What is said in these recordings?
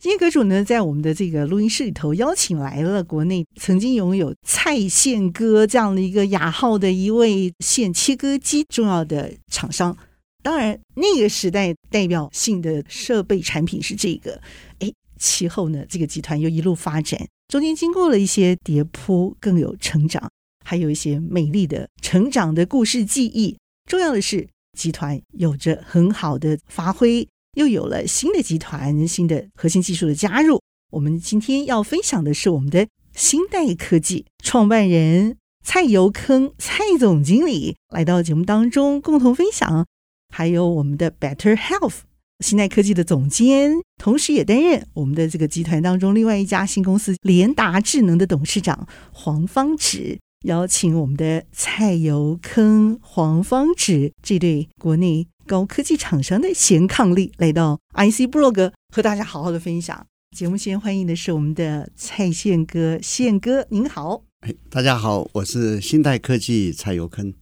今天阁主呢，在我们的这个录音室里头邀请来了国内曾经拥有“蔡线哥”这样的一个雅号的一位线切割机重要的厂商。当然，那个时代代表性的设备产品是这个。哎，其后呢，这个集团又一路发展，中间经过了一些跌扑，更有成长，还有一些美丽的成长的故事记忆。重要的是，集团有着很好的发挥。又有了新的集团、新的核心技术的加入。我们今天要分享的是我们的新代科技创办人蔡尤坑蔡总经理来到节目当中共同分享，还有我们的 Better Health 新代科技的总监，同时也担任我们的这个集团当中另外一家新公司联达智能的董事长黄方植。邀请我们的蔡尤坑、黄方植这对国内。高科技厂商的显抗力来到 IC 部落格和大家好好的分享。节目先欢迎的是我们的蔡宪哥，宪哥您好。哎，大家好，我是新代科技蔡尤坑。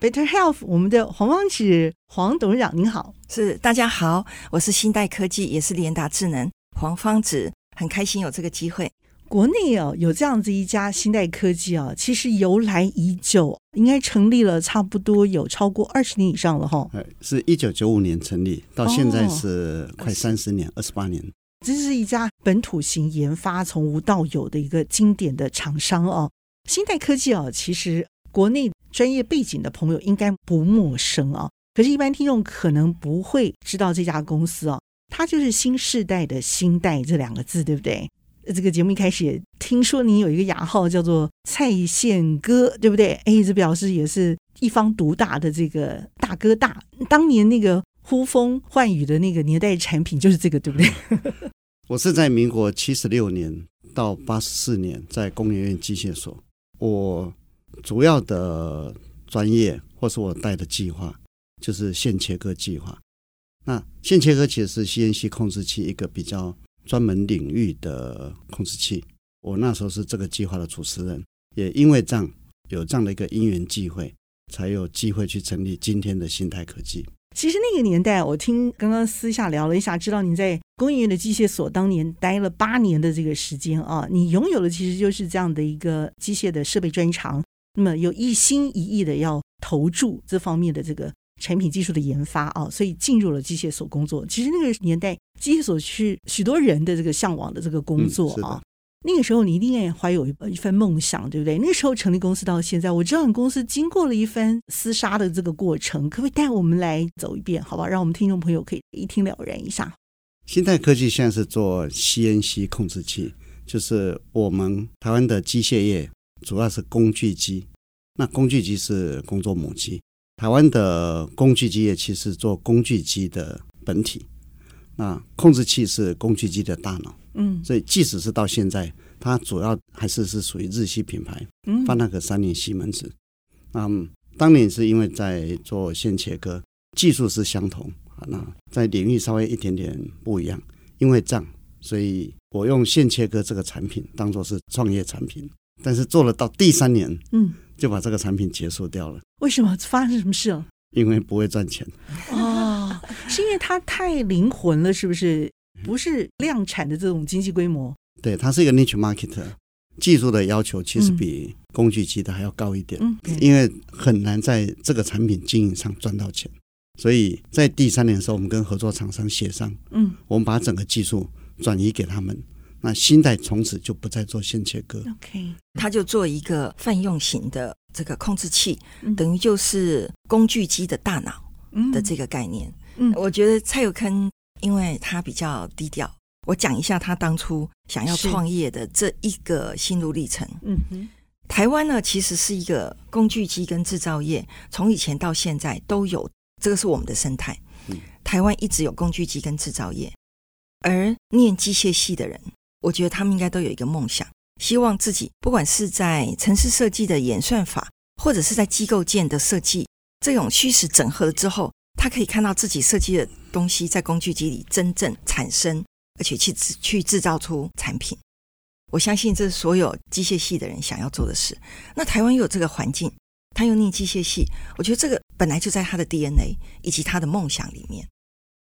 Better Health，我们的黄方子黄董事长您好。是大家好，我是新代科技，也是联达智能黄方子，很开心有这个机会。国内哦，有这样子一家新代科技啊，其实由来已久，应该成立了差不多有超过二十年以上了哈。是一九九五年成立，到现在是快三十年，二十八年。这是一家本土型研发从无到有的一个经典的厂商哦。新代科技哦，其实国内专业背景的朋友应该不陌生啊，可是，一般听众可能不会知道这家公司哦，它就是新世代的新代这两个字，对不对？这个节目一开始也听说你有一个雅号叫做蔡线哥，对不对？哎，这表示也是一方独大的这个大哥大。当年那个呼风唤雨的那个年代产品就是这个，对不对？我是在民国七十六年到八十四年在工研院机械所，我主要的专业或是我带的计划就是线切割计划。那线切割其实是 CNC 控制器一个比较。专门领域的控制器，我那时候是这个计划的主持人，也因为这样有这样的一个因缘际会，才有机会去成立今天的新泰科技。其实那个年代，我听刚刚私下聊了一下，知道你在工业院的机械所当年待了八年的这个时间啊，你拥有的其实就是这样的一个机械的设备专长，那么有一心一意的要投注这方面的这个。产品技术的研发啊，所以进入了机械所工作。其实那个年代，机械所是许多人的这个向往的这个工作啊。嗯、那个时候，你一定也怀有一份梦想，对不对？那时候成立公司到现在，我知道你公司经过了一番厮杀的这个过程，可不可以带我们来走一遍？好吧，让我们听众朋友可以一听了然一下。新泰科技现在是做 CNC 控制器，就是我们台湾的机械业主要是工具机，那工具机是工作母机。台湾的工具机业其实做工具机的本体，那控制器是工具机的大脑，嗯，所以即使是到现在，它主要还是是属于日系品牌，嗯，发那个三菱西门子，嗯，当年是因为在做线切割，技术是相同，那在领域稍微一点点不一样，因为这样，所以我用线切割这个产品当做是创业产品，但是做了到第三年，嗯。就把这个产品结束掉了。为什么？发生什么事了？因为不会赚钱。哦，是因为它太灵魂了，是不是？不是量产的这种经济规模。对，它是一个 niche market，技术的要求其实比工具机的还要高一点。嗯，因为很难在这个产品经营上赚到钱，所以在第三年的时候，我们跟合作厂商协商，嗯，我们把整个技术转移给他们。那新代从此就不再做线切割，OK，他就做一个泛用型的这个控制器，嗯、等于就是工具机的大脑的这个概念。嗯，我觉得蔡有坑，因为他比较低调，我讲一下他当初想要创业的这一个心路历程。嗯哼，台湾呢其实是一个工具机跟制造业，从以前到现在都有，这个是我们的生态。嗯，台湾一直有工具机跟制造业，而念机械系的人。我觉得他们应该都有一个梦想，希望自己不管是在城市设计的演算法，或者是在机构件的设计，这种虚实整合了之后，他可以看到自己设计的东西在工具机里真正产生，而且去制去制造出产品。我相信这是所有机械系的人想要做的事。那台湾又有这个环境，他又念机械系，我觉得这个本来就在他的 DNA 以及他的梦想里面。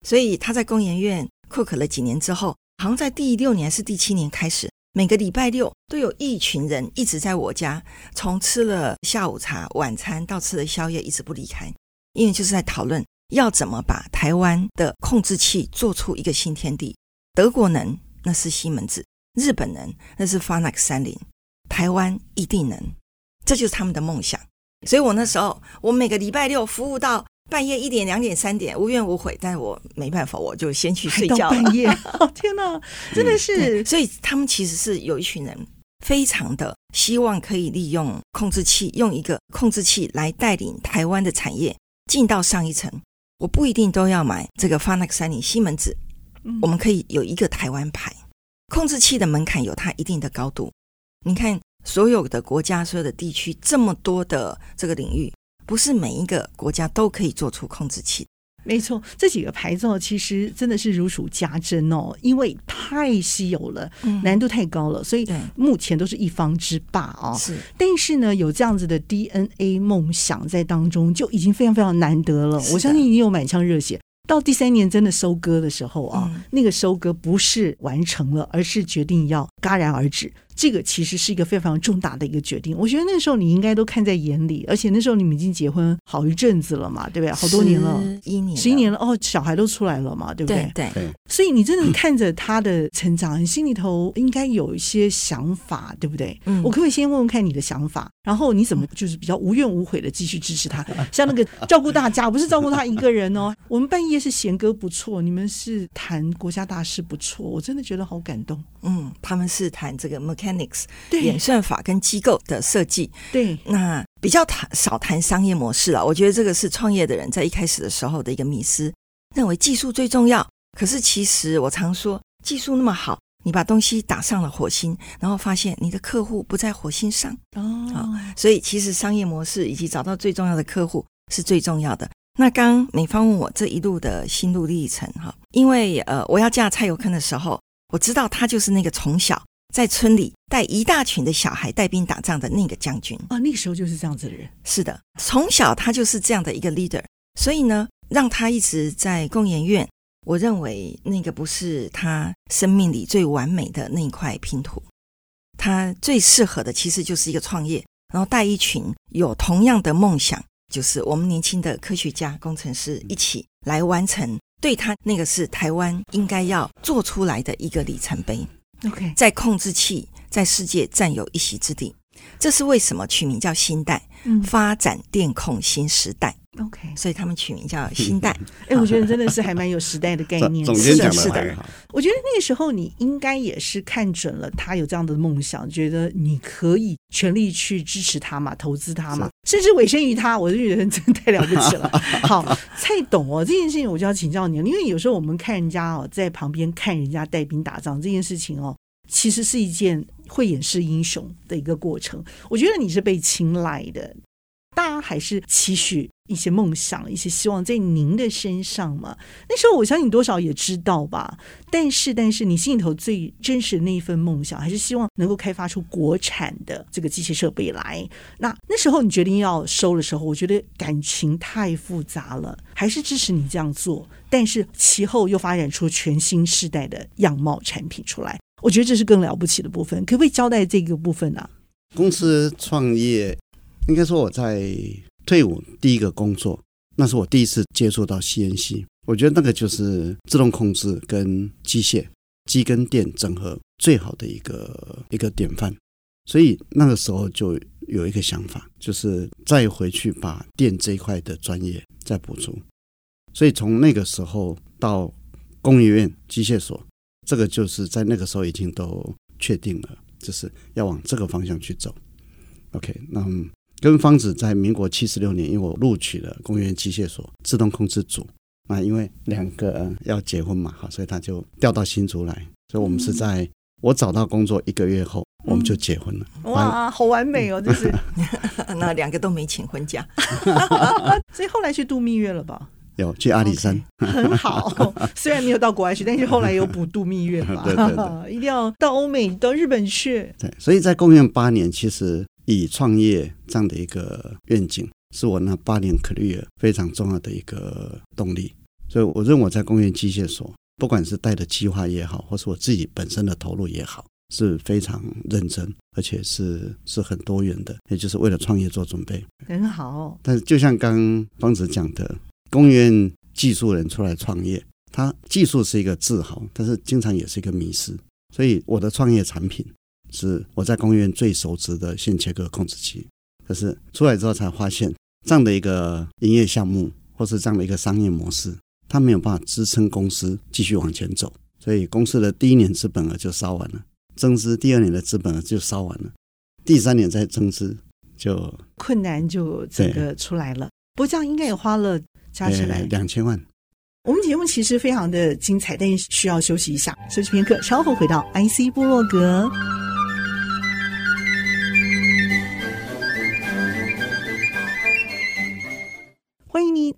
所以他在工研院 cook 了几年之后，好像在第六年是第七年开始，每个礼拜六都有一群人一直在我家，从吃了下午茶、晚餐到吃了宵夜，一直不离开，因为就是在讨论要怎么把台湾的控制器做出一个新天地。德国能，那是西门子；日本能，那是 Farnax 三菱；台湾一定能，这就是他们的梦想。所以我那时候，我每个礼拜六服务到。半夜一点、两点、三点，无怨无悔，但是我没办法，我就先去睡觉了。半夜，哦，天哪，真的是！嗯、所以他们其实是有一群人，非常的希望可以利用控制器，用一个控制器来带领台湾的产业进到上一层。我不一定都要买这个 Farnax 三菱西门子，我们可以有一个台湾牌。控制器的门槛有它一定的高度。你看，所有的国家、所有的地区，这么多的这个领域。不是每一个国家都可以做出控制器。没错，这几个牌照其实真的是如数家珍哦，因为太稀有了，嗯、难度太高了，所以目前都是一方之霸哦。是，但是呢，有这样子的 DNA 梦想在当中，就已经非常非常难得了。我相信你有满腔热血。到第三年真的收割的时候啊，嗯、那个收割不是完成了，而是决定要戛然而止。这个其实是一个非常重大的一个决定。我觉得那时候你应该都看在眼里，而且那时候你们已经结婚好一阵子了嘛，对不对？好多年了，十一年，十一年了哦，小孩都出来了嘛，对不对？对对。所以你真的看着他的成长，你心里头应该有一些想法，对不对？嗯。我可不可以先问问看你的想法，然后你怎么就是比较无怨无悔的继续支持他？像那个照顾大家，不是照顾他一个人哦。我们半夜是弦歌不错，你们是谈国家大事不错，我真的觉得好感动。嗯，他们是谈这个演算法跟机构的设计，对，那比较谈少谈商业模式了。我觉得这个是创业的人在一开始的时候的一个迷思，认为技术最重要。可是其实我常说，技术那么好，你把东西打上了火星，然后发现你的客户不在火星上哦，所以其实商业模式以及找到最重要的客户是最重要的。那刚美方问我这一路的心路历程哈，因为呃，我要嫁蔡有坑的时候，我知道他就是那个从小。在村里带一大群的小孩带兵打仗的那个将军啊，那个时候就是这样子的人。是的，从小他就是这样的一个 leader，所以呢，让他一直在工研院，我认为那个不是他生命里最完美的那一块拼图。他最适合的其实就是一个创业，然后带一群有同样的梦想，就是我们年轻的科学家、工程师一起来完成。对他那个是台湾应该要做出来的一个里程碑。OK，在控制器在世界占有一席之地，这是为什么取名叫新代？嗯，发展电控新时代。OK，所以他们取名叫新代。哎，我觉得真的是还蛮有时代的概念。总监讲的是的，我觉得那个时候你应该也是看准了他有这样的梦想，觉得你可以全力去支持他嘛，投资他嘛，甚至委身于他。我就觉得真太了不起了。好，蔡董哦，这件事情我就要请教你了，因为有时候我们看人家哦，在旁边看人家带兵打仗这件事情哦，其实是一件会掩饰英雄的一个过程。我觉得你是被青睐的。大家还是期许一些梦想、一些希望在您的身上嘛？那时候我相信你多少也知道吧。但是，但是你心里头最真实的那一份梦想，还是希望能够开发出国产的这个机械设备来。那那时候你决定要收的时候，我觉得感情太复杂了，还是支持你这样做。但是其后又发展出全新世代的样貌产品出来，我觉得这是更了不起的部分。可不可以交代这个部分呢、公司创业。应该说我在退伍第一个工作，那是我第一次接触到 CNC。我觉得那个就是自动控制跟机械、机跟电整合最好的一个一个典范。所以那个时候就有一个想法，就是再回去把电这一块的专业再补足。所以从那个时候到工研院机械所，这个就是在那个时候已经都确定了，就是要往这个方向去走。OK，那。跟芳子在民国七十六年，因为我录取了工研院机械所自动控制组，那因为两个要结婚嘛，好，所以他就调到新竹来，所以我们是在我找到工作一个月后，我们就结婚了。嗯、哇，好完美哦，这是。那两个都没请婚假，所以后来去度蜜月了吧？有去阿里山，okay, 很好。虽然没有到国外去，但是后来有补度蜜月嘛。对对对，一定要到欧美、到日本去。对，所以在公元八年，其实以创业这样的一个愿景，是我那八年 career 非常重要的一个动力。所以我认为在工业机械所，不管是带的计划也好，或是我自己本身的投入也好，是非常认真，而且是是很多元的，也就是为了创业做准备。很好。但是就像刚方子讲的。工院技术人出来创业，他技术是一个自豪，但是经常也是一个迷失。所以我的创业产品是我在工院最熟知的线切割控制器。可是出来之后才发现，这样的一个营业项目或是这样的一个商业模式，它没有办法支撑公司继续往前走。所以公司的第一年资本额就烧完了，增资第二年的资本额就烧完了，第三年再增资就困难就整个出来了。不过这样应该也花了。加起来两千万。我们节目其实非常的精彩，但是需要休息一下，休息片刻，稍后回到 IC 部落格。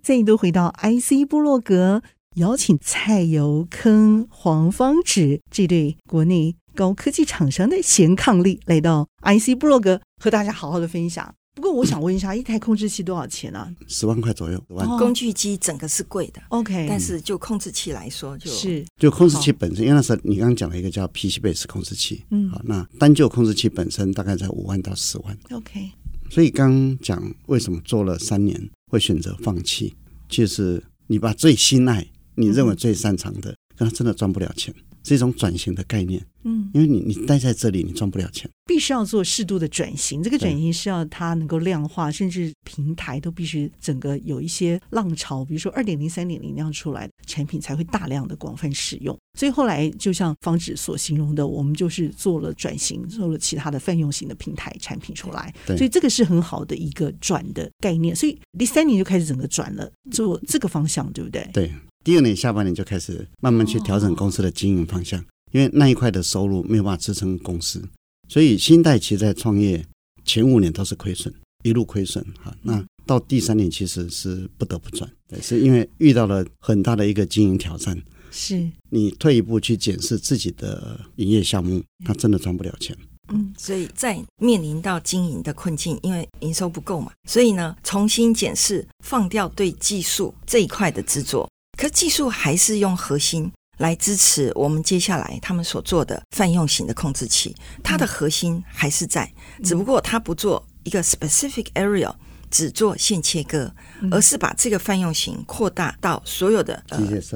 再度回到 IC 部落格，邀请蔡尤坑、黄方止这对国内高科技厂商的贤伉俪来到 IC 部落格，和大家好好的分享。不过我想问一下，一台控制器多少钱啊？十万块左右。十万。工具机整个是贵的，OK。但是就控制器来说就，就是就控制器本身，因为那时候你刚刚讲了一个叫 PCbase 控制器，嗯，好，那单就控制器本身大概在五万到十万，OK。所以刚讲为什么做了三年会选择放弃，其实你把最心爱、你认为最擅长的，可能真的赚不了钱。是一种转型的概念，嗯，因为你你待在这里，你赚不了钱，必须要做适度的转型。这个转型是要它能够量化，甚至平台都必须整个有一些浪潮，比如说二点零、三点零那样出来的产品才会大量的广泛使用。所以后来就像方子所形容的，我们就是做了转型，做了其他的泛用型的平台产品出来。对，所以这个是很好的一个转的概念。所以第三年就开始整个转了，做这个方向，对不对？对。第二年下半年就开始慢慢去调整公司的经营方向，哦、因为那一块的收入没有办法支撑公司，所以新代其实在创业前五年都是亏损，一路亏损哈。那到第三年其实是不得不转，对，是因为遇到了很大的一个经营挑战。是你退一步去检视自己的营业项目，它真的赚不了钱。嗯，所以在面临到经营的困境，因为营收不够嘛，所以呢，重新检视，放掉对技术这一块的执着。可技术还是用核心来支持我们接下来他们所做的泛用型的控制器，它的核心还是在，只不过它不做一个 specific area，只做线切割，而是把这个泛用型扩大到所有的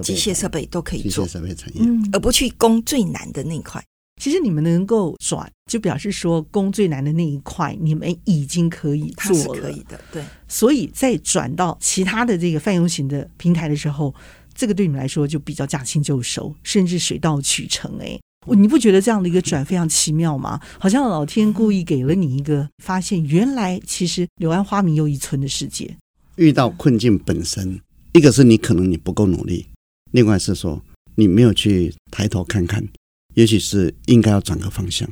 机械设备都可以做，机械设备产业，而不去攻最难的那一块。其实你们能够转，就表示说攻最难的那一块，你们已经可以做了，是可以的。对，所以在转到其他的这个泛用型的平台的时候，这个对你们来说就比较驾轻就熟，甚至水到渠成。哎，你不觉得这样的一个转非常奇妙吗？好像老天故意给了你一个发现，原来其实柳暗花明又一村的世界。遇到困境本身，一个是你可能你不够努力，另外是说你没有去抬头看看。也许是应该要转个方向。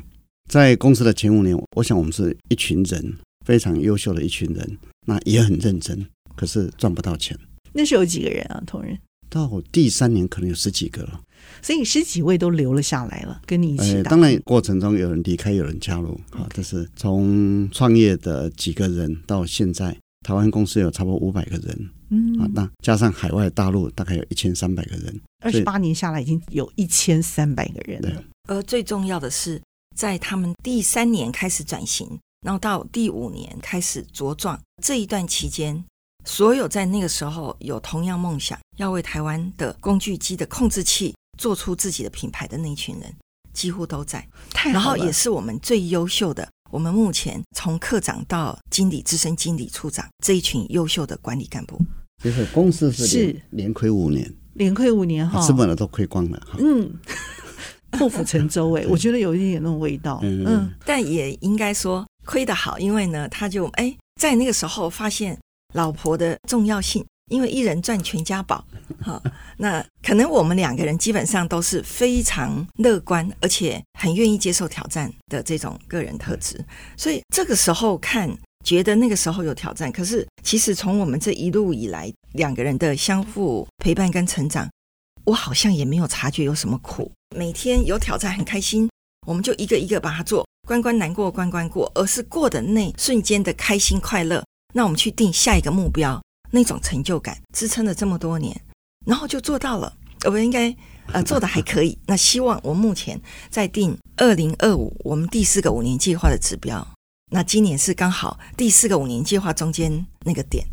在公司的前五年，我想我们是一群人非常优秀的一群人，那也很认真，可是赚不到钱。那时候有几个人啊？同仁到第三年可能有十几个了，所以十几位都留了下来了，跟你一起。当然过程中有人离开，有人加入啊。这是从创业的几个人到现在，台湾公司有差不多五百个人。嗯啊，那加上海外大陆大概有一千三百个人，二十八年下来已经有一千三百个人了。而最重要的是，在他们第三年开始转型，然后到第五年开始茁壮这一段期间，所有在那个时候有同样梦想要为台湾的工具机的控制器做出自己的品牌的那一群人，几乎都在。太好了。然后也是我们最优秀的。我们目前从科长到经理、资深经理、处长这一群优秀的管理干部。就是公司是连亏五年，连亏五年哈，资本的都亏光了。嗯，破釜沉舟哎，我觉得有一点点那种味道。嗯，嗯，但也应该说亏得好，因为呢，他就哎，在那个时候发现老婆的重要性，因为一人赚全家宝。好，那可能我们两个人基本上都是非常乐观，而且很愿意接受挑战的这种个人特质。所以这个时候看，觉得那个时候有挑战，可是其实从我们这一路以来两个人的相互陪伴跟成长，我好像也没有察觉有什么苦。每天有挑战很开心，我们就一个一个把它做，关关难过关关过，而是过的那瞬间的开心快乐。那我们去定下一个目标，那种成就感支撑了这么多年，然后就做到了。我们应该呃做的还可以。那希望我目前在定二零二五我们第四个五年计划的指标。那今年是刚好第四个五年计划中间那个点，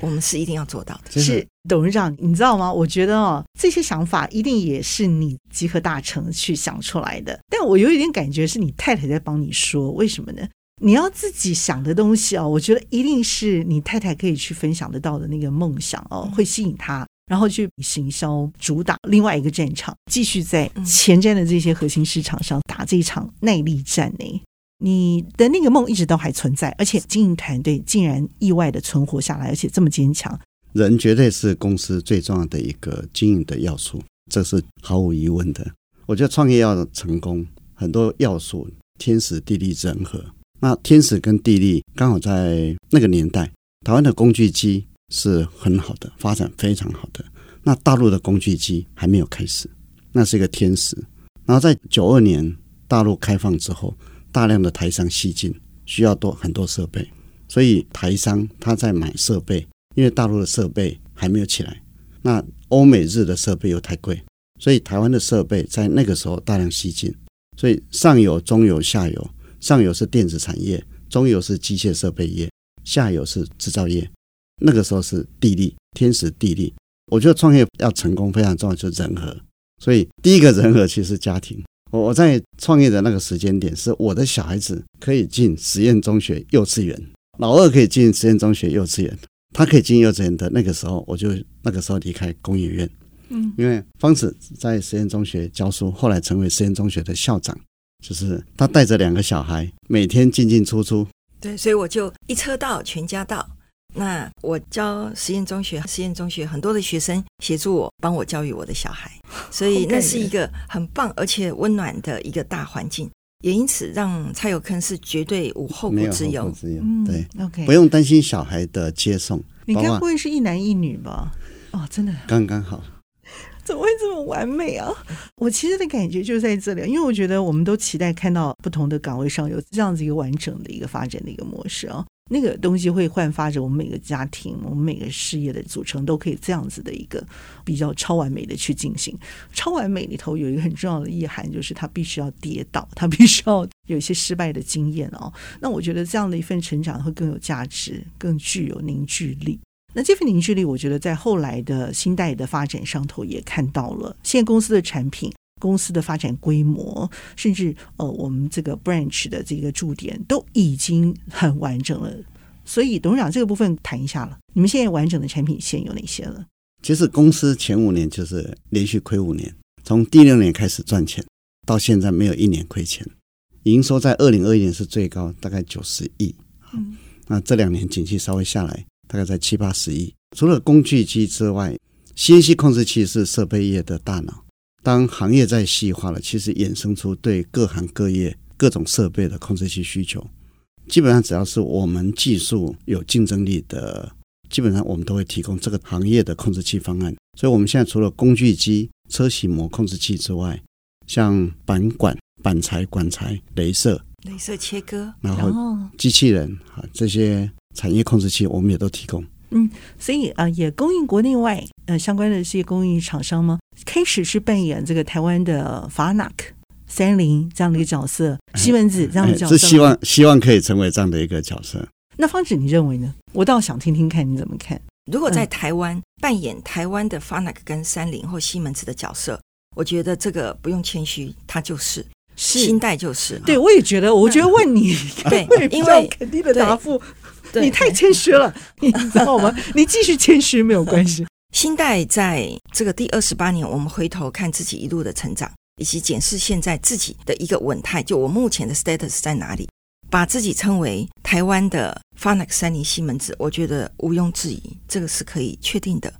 我们是一定要做到的。是董事长，你知道吗？我觉得哦，这些想法一定也是你集合大成去想出来的。但我有一点感觉是你太太在帮你说，为什么呢？你要自己想的东西哦，我觉得一定是你太太可以去分享得到的那个梦想哦，会吸引他，然后去行销主打另外一个战场，继续在前瞻的这些核心市场上打这一场耐力战呢。你的那个梦一直都还存在，而且经营团队竟然意外的存活下来，而且这么坚强。人绝对是公司最重要的一个经营的要素，这是毫无疑问的。我觉得创业要成功，很多要素天时地利人和。那天时跟地利刚好在那个年代，台湾的工具机是很好的，发展非常好的。那大陆的工具机还没有开始，那是一个天时。然后在九二年大陆开放之后，大量的台商西进，需要多很多设备，所以台商他在买设备，因为大陆的设备还没有起来，那欧美日的设备又太贵，所以台湾的设备在那个时候大量西进，所以上游、中游、下游。上游是电子产业，中游是机械设备业，下游是制造业。那个时候是地利，天时地利。我觉得创业要成功非常重要，就是人和。所以第一个人和其实是家庭。我我在创业的那个时间点，是我的小孩子可以进实验中学幼稚园，老二可以进实验中学幼稚园，他可以进幼稚园的那个时候，我就那个时候离开工研院。嗯，因为方子在实验中学教书，后来成为实验中学的校长。就是他带着两个小孩，每天进进出出。对，所以我就一车到，全家到。那我教实验中学，实验中学很多的学生协助我，帮我教育我的小孩，所以那是一个很棒而且温暖的一个大环境。也因此让蔡有坑是绝对无后顾之忧。之忧对、嗯、，OK，不用担心小孩的接送。你该不会是一男一女吧？哦，真的，刚刚好。怎么会这么完美啊？我其实的感觉就在这里，因为我觉得我们都期待看到不同的岗位上有这样子一个完整的一个发展的一个模式啊。那个东西会焕发着我们每个家庭、我们每个事业的组成，都可以这样子的一个比较超完美的去进行。超完美里头有一个很重要的意涵，就是它必须要跌倒，它必须要有一些失败的经验哦。那我觉得这样的一份成长会更有价值，更具有凝聚力。那这份凝聚力，我觉得在后来的新代的发展上头也看到了。现在公司的产品、公司的发展规模，甚至呃，我们这个 branch 的这个驻点都已经很完整了。所以董事长这个部分谈一下了。你们现在完整的产品线有哪些了？其实公司前五年就是连续亏五年，从第六年开始赚钱，到现在没有一年亏钱。营收在二零二一年是最高，大概九十亿。嗯，那这两年景气稍微下来。大概在七八十亿。除了工具机之外，CNC 控制器是设备业的大脑。当行业在细化了，其实衍生出对各行各业各种设备的控制器需求。基本上只要是我们技术有竞争力的，基本上我们都会提供这个行业的控制器方案。所以，我们现在除了工具机、车銑模控制器之外，像板管、板材、管材、镭射、镭射切割，然后机器人啊这些。产业控制器我们也都提供，嗯，所以啊、呃，也供应国内外呃相关的这些供应厂商吗？开始是扮演这个台湾的 Farnac、三菱这样的一个角色，西门子这样的角色，是希望希望可以成为这样的一个角色。那方子你认为呢？我倒想听听看你怎么看。如果在台湾扮演台湾的 Farnac 跟三菱或西门子的角色，我觉得这个不用谦虚，他就是，是新代就是。对，我也觉得，我觉得问你，对，因为肯定的答复。你太谦虚了，你知道吗？你继续谦虚没有关系。新代在这个第二十八年，我们回头看自己一路的成长，以及检视现在自己的一个稳态，就我目前的 status 在哪里？把自己称为台湾的 f a n a x 三菱西门子，我觉得毋庸置疑，这个是可以确定的。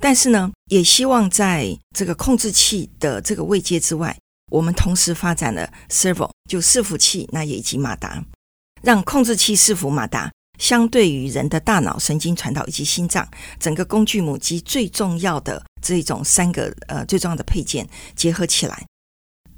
但是呢，也希望在这个控制器的这个位阶之外，我们同时发展了 Servo，就伺服器，那也以及马达，让控制器、伺服、马达相对于人的大脑、神经传导以及心脏，整个工具母机最重要的这种三个呃最重要的配件结合起来。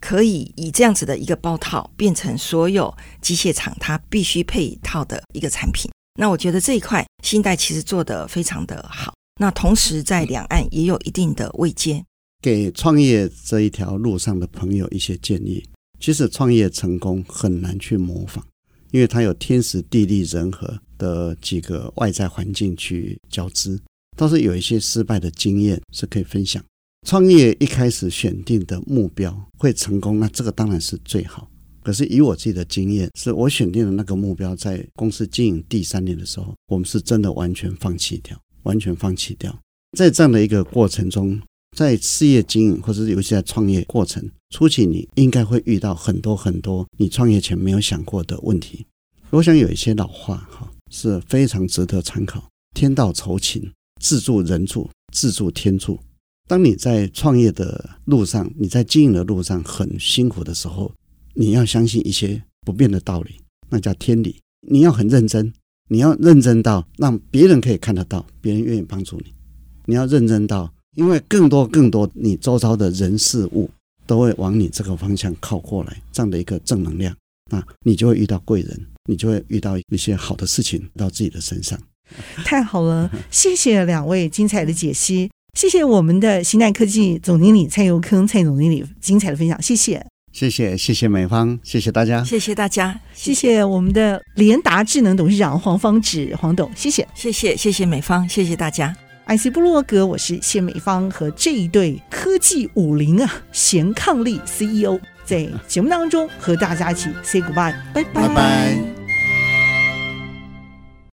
可以以这样子的一个包套，变成所有机械厂它必须配套的一个产品。那我觉得这一块新代其实做得非常的好。那同时在两岸也有一定的位阶，给创业这一条路上的朋友一些建议。其实创业成功很难去模仿，因为它有天时地利人和的几个外在环境去交织。倒是有一些失败的经验是可以分享。创业一开始选定的目标会成功，那这个当然是最好。可是以我自己的经验，是我选定的那个目标，在公司经营第三年的时候，我们是真的完全放弃掉，完全放弃掉。在这样的一个过程中，在事业经营或者是尤其在创业过程初期，你应该会遇到很多很多你创业前没有想过的问题。我想有一些老话哈是非常值得参考：天道酬勤，自助人助，自助天助。当你在创业的路上，你在经营的路上很辛苦的时候，你要相信一些不变的道理，那叫天理。你要很认真，你要认真到让别人可以看得到，别人愿意帮助你。你要认真到，因为更多更多你周遭的人事物都会往你这个方向靠过来，这样的一个正能量，那你就会遇到贵人，你就会遇到一些好的事情到自己的身上。太好了，谢谢两位精彩的解析。谢谢我们的新代科技总经理蔡佑铿蔡总经理精彩的分享，谢谢，谢谢，谢谢美方，谢谢大家，谢谢大家，谢谢我们的联达智能董事长黄芳芷黄董，谢谢，谢谢，谢谢美方，谢谢大家。IC 布洛格，我是谢美方和这一对科技武林啊，贤伉俪 CEO 在节目当中和大家一起 say goodbye，拜拜。拜拜。